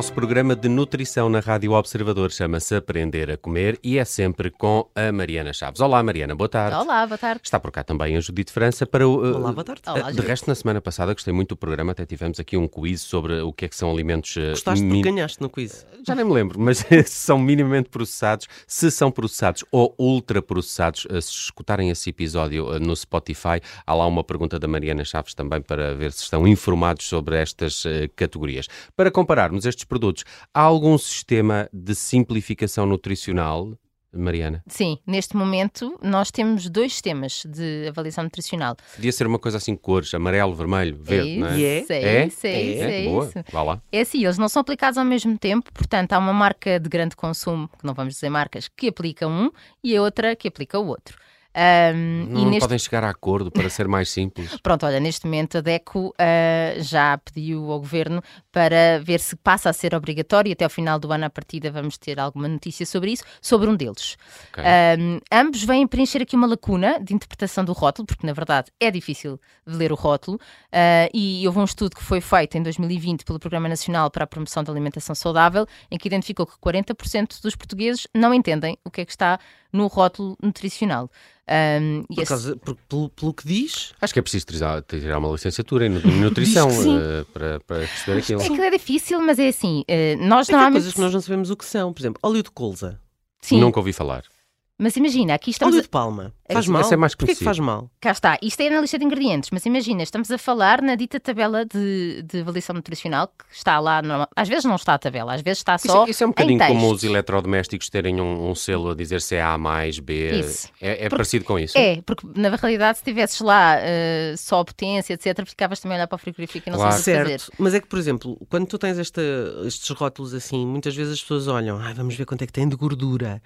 nosso programa de nutrição na Rádio Observador. Chama-se Aprender a Comer e é sempre com a Mariana Chaves. Olá, Mariana, boa tarde. Olá, boa tarde. Está por cá também a Judite França para o. uh, Olá, boa tarde. Olá, de resto, na semana passada gostei muito do programa, até tivemos aqui um quiz sobre o que é que são alimentos. uh, Gostaste min- porque ganhaste no quiz. Já nem me lembro, mas se são minimamente processados, se são processados ou ultraprocessados, uh, se escutarem esse episódio uh, no Spotify, há lá uma pergunta da Mariana Chaves também para ver se estão informados sobre estas uh, categorias. Para compararmos estes produtos, há algum sistema de simplificação nutricional, Mariana? Sim, neste momento nós temos dois sistemas de avaliação nutricional. Podia ser uma coisa assim, cores, amarelo, vermelho, verde, não é? é é? isso, É? é isso, é isso, É? é Boa, isso. vá lá. É assim, eles não são aplicados ao mesmo tempo, portanto há uma marca de grande consumo, que não vamos dizer marcas, que aplica um e a outra que aplica o outro. Ahm, e Não neste podem chegar a acordo para ser mais simples. Pronto, olha, neste momento a DECO ah, já pediu ao Governo para ver se passa a ser obrigatório e até ao final do ano, à partida, vamos ter alguma notícia sobre isso, sobre um deles. Ok. Ahm, ambos vêm preencher aqui uma lacuna de interpretação do rótulo, porque na verdade é difícil de ler o rótulo, ah, e houve um estudo que foi feito em 2020 pelo Programa Nacional para a Promoção da Alimentação Saudável, em que identificou que 40% dos portugueses não entendem o que é que está no rótulo nutricional. E Por esse- causa, por- pelo, pelo que diz, Acho que é preciso tirar, tirar uma licenciatura em nu- em nutrição eh, para, para perceber aquilo. É que é difícil, mas é assim, eh, nós é normalmente... coisas que nós não sabemos o que são. Por exemplo, óleo de colza, Sim, Nunca ouvi falar. mas imagina, aqui estamos... óleo de palma. É Faz isso, mal? esse é mais Porquê que conhecido. faz mal? Cá está, isto é na lista de ingredientes, mas imagina, estamos a falar na dita tabela de, de avaliação nutricional, que está lá, normal- às vezes não está a tabela, às vezes está Isso, só isso é um bocadinho como os eletrodomésticos terem um, um selo a dizer se é A mais B. Isso. É, é Porque- parecido com isso? É, porque na realidade se tivesses lá eh, só potência, etc, ficavas também a olhar para o frigorífico e não Claro. sabes o que fazer. Mas é que, por exemplo, quando tu tens esta- estes rótulos assim, muitas vezes as pessoas olham, ah, vamos ver quanto é que tem de gordura.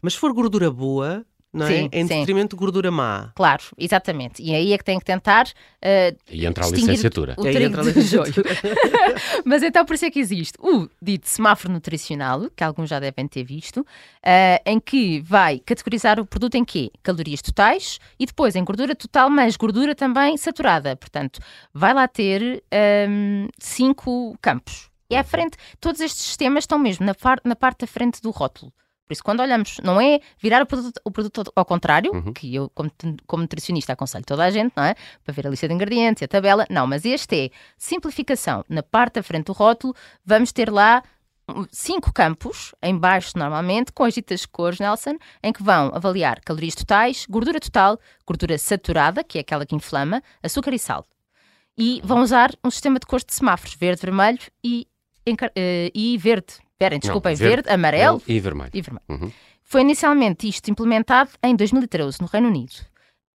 Mas se for gordura boa, não é? Sim, é em sim. detrimento de gordura má. Claro, exatamente. E aí é que tem que tentar eh, E entra a licenciatura. o E entra a licenciatura. Mas então por isso é que existe o dito semáforo nutricional, que alguns já devem ter visto, eh, em que vai categorizar o produto em quê? Calorias totais e depois em gordura total, mas gordura também saturada. Portanto, vai lá ter ehm, cinco campos. E à frente, todos estes sistemas estão mesmo na, par- na parte da frente do rótulo. Por isso, quando olhamos, não é virar o produto, o produto ao contrário, Uhum. que eu, como, como nutricionista, aconselho toda a gente, não é? Para ver a lista de ingredientes e a tabela. Não, mas este é simplificação. Na parte da frente do rótulo, vamos ter lá cinco campos, em baixo normalmente, com as ditas cores, Nelson, em que vão avaliar calorias totais, gordura total, gordura saturada, que é aquela que inflama, açúcar e sal. E vão usar um sistema de cores de semáforos, verde, vermelho e, eh, e verde. Esperem, desculpem, verde, verde, amarelo E vermelho. e vermelho. Uhum. Foi inicialmente isto implementado em 2013 no Reino Unido.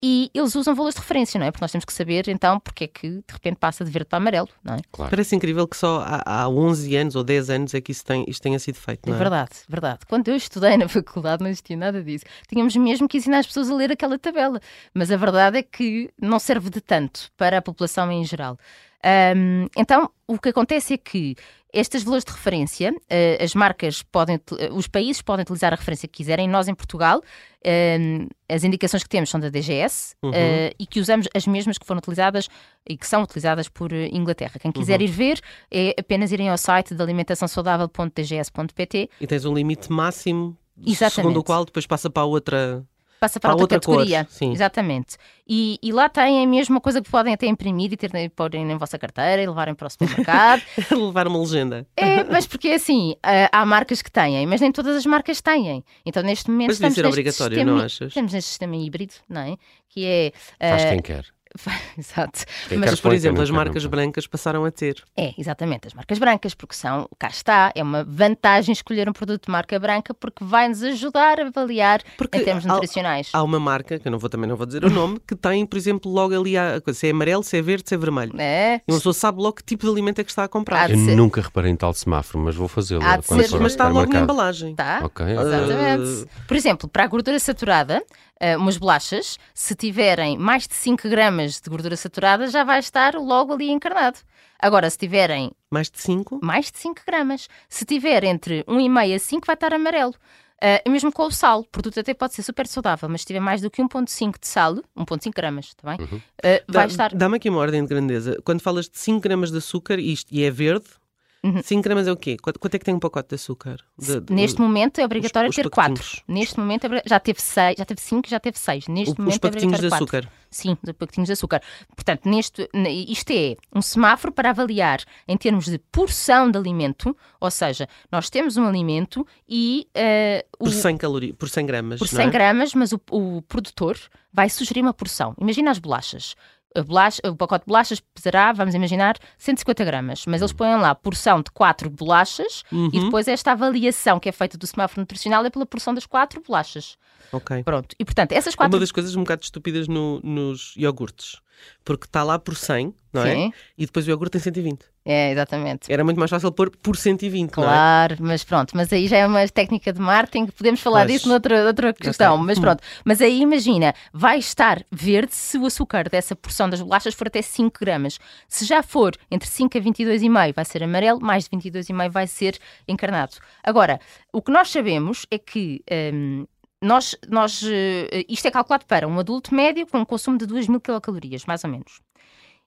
E eles usam valores de referência, não é? Porque nós temos que saber então porque é que de repente passa de verde para amarelo, não é? Claro. Parece incrível que só há, há 11 anos ou 10 anos é que isso tem, isto tenha sido feito, É não é? verdade, verdade. Quando eu estudei na faculdade não existia nada disso. Tínhamos mesmo que ensinar as pessoas a ler aquela tabela. Mas a verdade é que não serve de tanto para a população em geral. Ahm, então, o que acontece é que estes valores de referência, eh, as marcas podem, eh, os países podem utilizar a referência que quiserem. Nós, em Portugal, ahm, as indicações que temos são da DGS Uhum. eh, e que usamos as mesmas que foram utilizadas e que são utilizadas por Inglaterra. Quem quiser Uhum. ir ver é apenas irem ao site de alimentaçãosaudável.dgs.pt E tens um limite máximo, Exatamente. segundo o qual depois passa para a outra. Passa para, Para outra, outra cor, categoria. sim. Exatamente. E, e lá têm a mesma coisa que podem até imprimir e ter, porem na vossa carteira e levarem para o supermercado. levar uma legenda. é, mas porque assim, ah, há marcas que têm, mas nem todas as marcas têm. Então neste momento Mas estamos ser obrigatório, sistema, não achas? Estamos neste sistema híbrido, não é? Que é... Faz ah, quem quer. Exato. Mas, por exemplo, as marcas brancas passaram a ter. É, exatamente, as marcas brancas, porque são, cá está, é uma vantagem escolher um produto de marca branca porque vai-nos ajudar a avaliar Porque em termos há- nutricionais. Há uma marca, que eu não vou, também não vou dizer o nome, que tem, por exemplo, logo ali a coisa, se é amarelo, se é verde, se é vermelho. É, E uma pessoa sabe logo que tipo de alimento é que está a comprar. Eu ser- nunca reparei em tal semáforo, mas vou fazê-lo ser, mas está logo na embalagem. tá? Ok, Exatamente. Por exemplo, para a gordura saturada, eh, umas bolachas, se tiverem mais de 5 gramas de gordura saturada, já vai estar logo ali encarnado. Agora, se tiverem Mais de 5? mais de 5 gramas, se tiver entre 1,5 a 5, vai estar amarelo. Eh, e mesmo com o sal, o produto até pode ser super saudável, mas se tiver mais do que 1,5 de sal, 1,5 gramas, está bem? Eh, vai Dá- estar. Dá-me aqui uma ordem de grandeza. Quando falas de 5 gramas de açúcar isto, e é verde, 5 gramas é o quê? Quanto, quanto é que tem um pacote de açúcar? De- de- Neste momento é obrigatório os ter 4. pacotinhos. Neste momento é já teve 6, já teve 5, já teve 6. Neste o- momento os é pacotinhos de obrigatório quatro. açúcar. Sim, de pacotinhos de açúcar. Portanto, neste, isto é um semáforo para avaliar em termos de porção de alimento, ou seja, nós temos um alimento e eh, o, Por 100 calorias, por 100 gramas. por não 100 é? gramas, mas o, o produtor vai sugerir uma porção. Imagina as bolachas. Bolacha- o pacote de bolachas pesará, vamos imaginar, 150 gramas, mas eles põem lá porção de 4 bolachas e Uhum. depois esta avaliação que é feita do semáforo nutricional é pela porção das 4 bolachas. Ok. Pronto. E portanto, essas É 4 uma das coisas um bocado estúpidas no- nos iogurtes. Porque está lá por 100, não é? Sim, E depois o iogurte tem 120. É, exatamente. Era muito mais fácil pôr por 120, não é? Claro, mas pronto, mas aí já é uma técnica de marketing, podemos falar Pois. disso noutra, noutra questão, mas pronto. Mas aí imagina, vai estar verde se o açúcar dessa porção das bolachas for até 5 gramas. Se já for entre 5 a 22,5 vai ser amarelo, mais de 22,5 vai ser encarnado. Agora, o que nós sabemos é que hum, nós, nós, eh, isto é calculado para um adulto médio com um consumo de 2 mil quilocalorias, mais ou menos.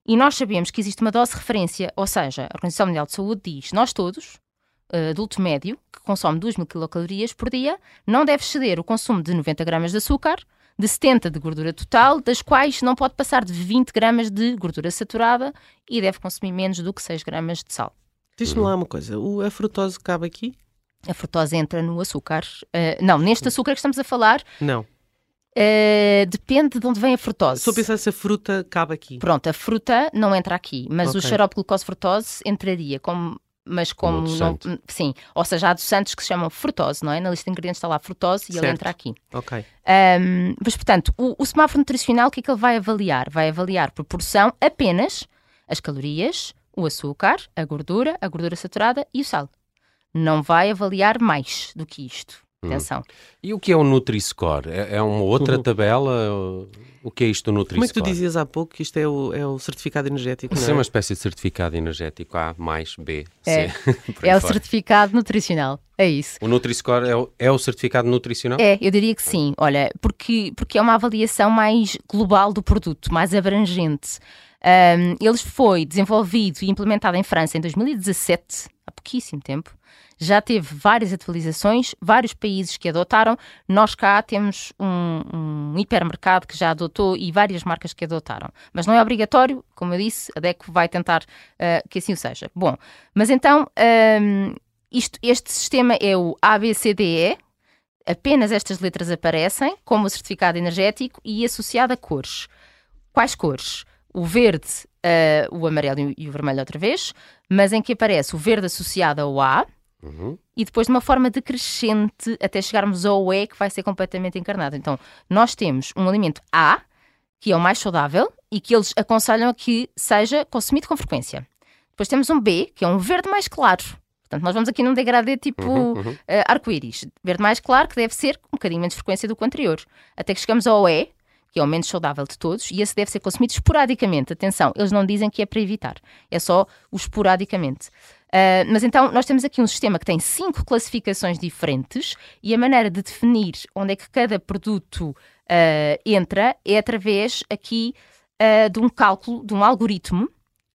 E nós sabemos que existe uma dose de referência, ou seja, a Organização Mundial de Saúde diz, nós todos, eh, adulto médio, que consome 2 mil quilocalorias por dia, não deve exceder o consumo de 90 gramas de açúcar, de 70 de gordura total, das quais não pode passar de 20 gramas de gordura saturada e deve consumir menos do que 6 gramas de sal. Diz-me lá uma coisa. O, a frutose cabe aqui? A frutose entra no açúcar. eh, não, neste açúcar que estamos a falar, Não. Eh, depende de onde vem a frutose. A pensar se a fruta cabe aqui. Pronto, a fruta não entra aqui, mas o Ok. xarope de glucose frutose entraria, como, mas Como como, não, adoçante. sim, ou seja, há adoçantes que se chamam frutose, não é? Na lista de ingredientes está lá frutose e ele Certo. entra aqui. Ok. Ahm, mas, portanto, o, o semáforo nutricional, o que é que ele vai avaliar? Vai avaliar por porção apenas as calorias, o açúcar, a gordura, a gordura saturada e o sal. Não vai avaliar mais do que isto. Hum. Atenção. E o que é o Nutri-Score? É, é uma outra Uhum. tabela? O que é isto do Como é que tu Nutri-Score? dizias há pouco que isto é o, é o certificado energético? Isso não é é? uma espécie de certificado energético A mais B, É. C. aí É o fora. certificado nutricional. É isso. O Nutri-Score é, o- é o certificado nutricional? É, eu diria que sim. Olha, porque, porque é uma avaliação mais global do produto, mais abrangente. Um, ele foi desenvolvido e implementado em França em 2017, há pouquíssimo tempo. Já teve várias atualizações, vários países que adotaram. Nós cá temos um, um hipermercado que já adotou e várias marcas que adotaram. Mas não é obrigatório, como eu disse, a DECO vai tentar uh, que assim o seja. Bom, mas então um, isto, este sistema é o ABCDE, apenas estas letras aparecem como o certificado energético e associado a cores. Quais cores? O verde, eh, o amarelo e o vermelho outra vez, mas em que aparece o verde associado ao A Uhum. e depois de uma forma decrescente até chegarmos ao E que vai ser completamente encarnado. Então, nós temos um alimento A, que é o mais saudável e que eles aconselham a que seja consumido com frequência. Depois temos um B, que é um verde mais claro. Portanto, nós vamos aqui num degradê tipo Uhum, uhum. eh, arco-íris. Verde mais claro, que deve ser um bocadinho menos frequência do que o anterior. Até que chegamos ao E, que é o menos saudável de todos, e esse deve ser consumido esporadicamente. Atenção, eles não dizem que é para evitar, é só o esporadicamente. Ah, mas então, nós temos aqui um sistema que tem cinco classificações diferentes e a maneira de definir onde é que cada produto ah, entra é através aqui ah, de um cálculo, de um algoritmo.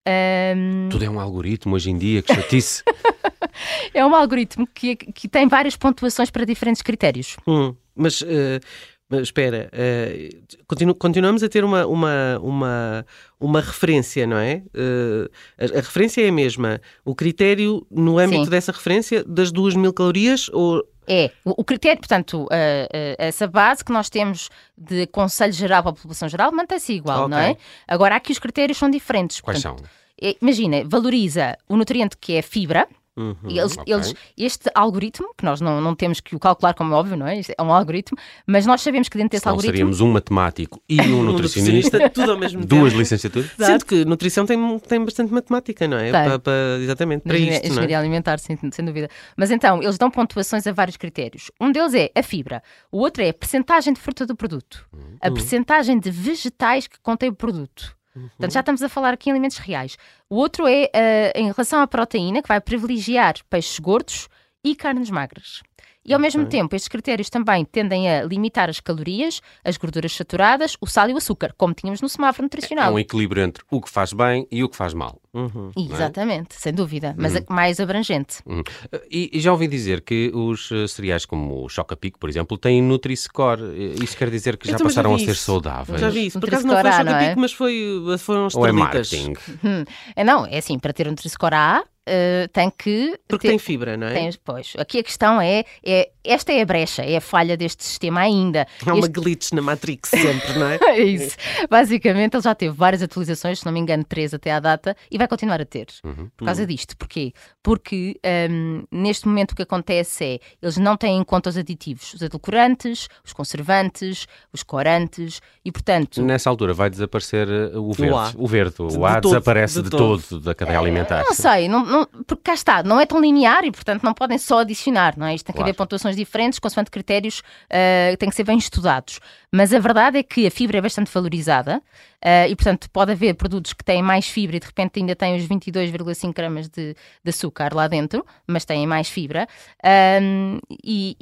Ahm, Tudo é um algoritmo hoje em dia, que chatice. é um algoritmo que, que tem várias pontuações para diferentes critérios. Hum, mas, eh, mas espera, eh, continu- continuamos a ter uma, uma, uma, uma referência, não é? Eh, a, a referência é a mesma. O critério, no âmbito Sim. dessa referência, das duas mil calorias, ou É, o, o critério, portanto, ah, essa base que nós temos de Conselho Geral para a População Geral mantém-se igual, Ok. não é? Agora, aqui os critérios são diferentes. Quais Portanto, são? é, imagina, valoriza o nutriente que é a fibra. Uhum, e eles, ok. eles- este algoritmo, que nós não, não temos que o calcular como é óbvio, não é? É um algoritmo, mas nós sabemos que dentro desse Senão algoritmo. seríamos um matemático e um um nutricionista, tudo ao mesmo duas tempo. licenciaturas. Sendo que nutrição tem, tem bastante matemática, não é? Tem. Pa- pa- exatamente, para Engenharia- isto, não é? engenharia alimentar, sem, sem dúvida. Mas então, eles dão pontuações a vários critérios. Um deles é a fibra, o outro é a percentagem de fruta do produto, Uhum. a percentagem de vegetais que contém o produto. Portanto, já estamos a falar aqui em alimentos reais. O outro é eh, em relação à proteína, que vai privilegiar peixes gordos e carnes magras. E ao mesmo tempo, estes critérios também tendem a limitar as calorias, as gorduras saturadas, o sal e o açúcar, como tínhamos no semáforo nutricional. É um equilíbrio entre o que faz bem e o que faz mal. Uhum. Exatamente, sem dúvida, mas Uhum. a- mais abrangente. Hum. E, e já ouvi dizer que os eh, cereais como o Choca-Pico, por exemplo, têm Nutri-Score. Eh, Isso quer dizer que já passaram a vi ser saudáveis? Já vi isso. Por acaso não foi não choca-pico, é? mas foi, foram as Ou é marketing? Hum. É, Não, é assim, para ter um Nutri-Score A, eh, tem que... Porque ter- tem fibra, não é? tem- pois, aqui a questão é, é, esta é a brecha, é a falha deste sistema ainda. Há uma Este- glitch na Matrix sempre, não é? É isso. Basicamente, ele já teve várias atualizações, se não me engano, três até à data, e vai continuar a ter. Uhum. Por causa disto. Porquê? Porque hum, neste momento o que acontece é eles não têm em conta os aditivos, os edulcorantes, os conservantes, os corantes, e portanto. Nessa altura vai desaparecer eh, o verde. A. O verde, o De A todo, desaparece de de, todo. todo. da cadeia alimentar. Não sei, não, não- porque cá está, não é tão linear e, portanto, não podem só adicionar, não é? Isto tem que Claro. haver pontuações diferentes, consoante critérios ah, têm que ser bem estudados. Mas a verdade é que a fibra é bastante valorizada ah, e, portanto, pode haver produtos que têm mais fibra e de repente ainda têm os 22,5 gramas de, de açúcar lá dentro, mas têm mais fibra. Ahm, e,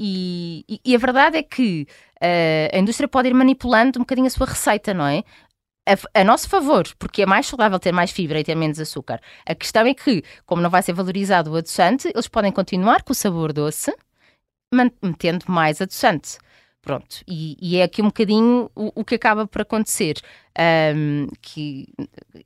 e- e a verdade é que ah, a indústria pode ir manipulando um bocadinho a sua receita, não é? a, a nosso favor, porque é mais saudável ter mais fibra e ter menos açúcar. A questão é que, como não vai ser valorizado o adoçante, eles podem continuar com o sabor doce, metendo mais adoçante. Pronto, e, e é aqui um bocadinho o, o que acaba por acontecer, ahm, que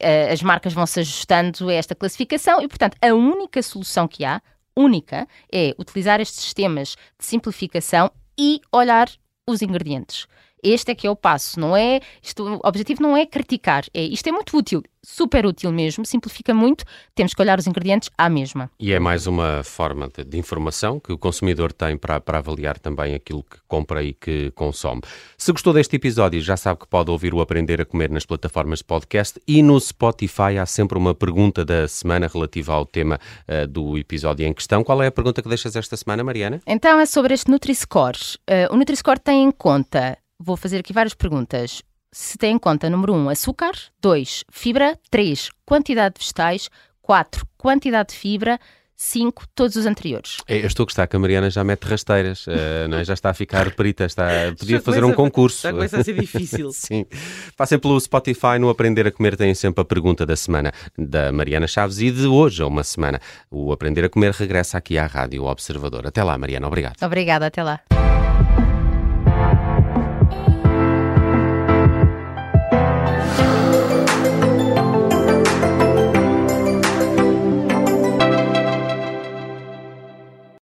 ah, as marcas vão se ajustando a esta classificação e, portanto, a única solução que há, única, é utilizar estes sistemas de simplificação e olhar os ingredientes. Este é que é o passo, não é? Isto, o objetivo não é criticar, é isto é muito útil, super útil mesmo, simplifica muito, temos que olhar os ingredientes à mesma. E é mais uma forma de, de informação que o consumidor tem para, para avaliar também aquilo que compra e que consome. Se gostou deste episódio, já sabe que pode ouvir o Aprender a Comer nas plataformas de podcast e no Spotify há sempre uma pergunta da semana relativa ao tema eh, do episódio em questão. Qual é a pergunta que deixas esta semana, Mariana? Então é sobre este Nutri-Score. Eh, o Nutri-Score tem em conta, vou fazer aqui várias perguntas, se tem em conta, número 1, um, açúcar, 2, fibra, 3, quantidade de vegetais, 4, quantidade de fibra, 5, todos os anteriores. É, Eu estou a gostar que a Mariana já mete rasteiras, não é? já está a ficar perita, está, podia Já fazer começa um a- concurso. Já começa a ser difícil. Sim. Passem pelo Spotify, no Aprender a Comer tem sempre a pergunta da semana da Mariana Chaves e de hoje a uma semana. O Aprender a Comer regressa aqui à Rádio Observador. Até lá, Mariana, obrigado. Obrigada, até lá.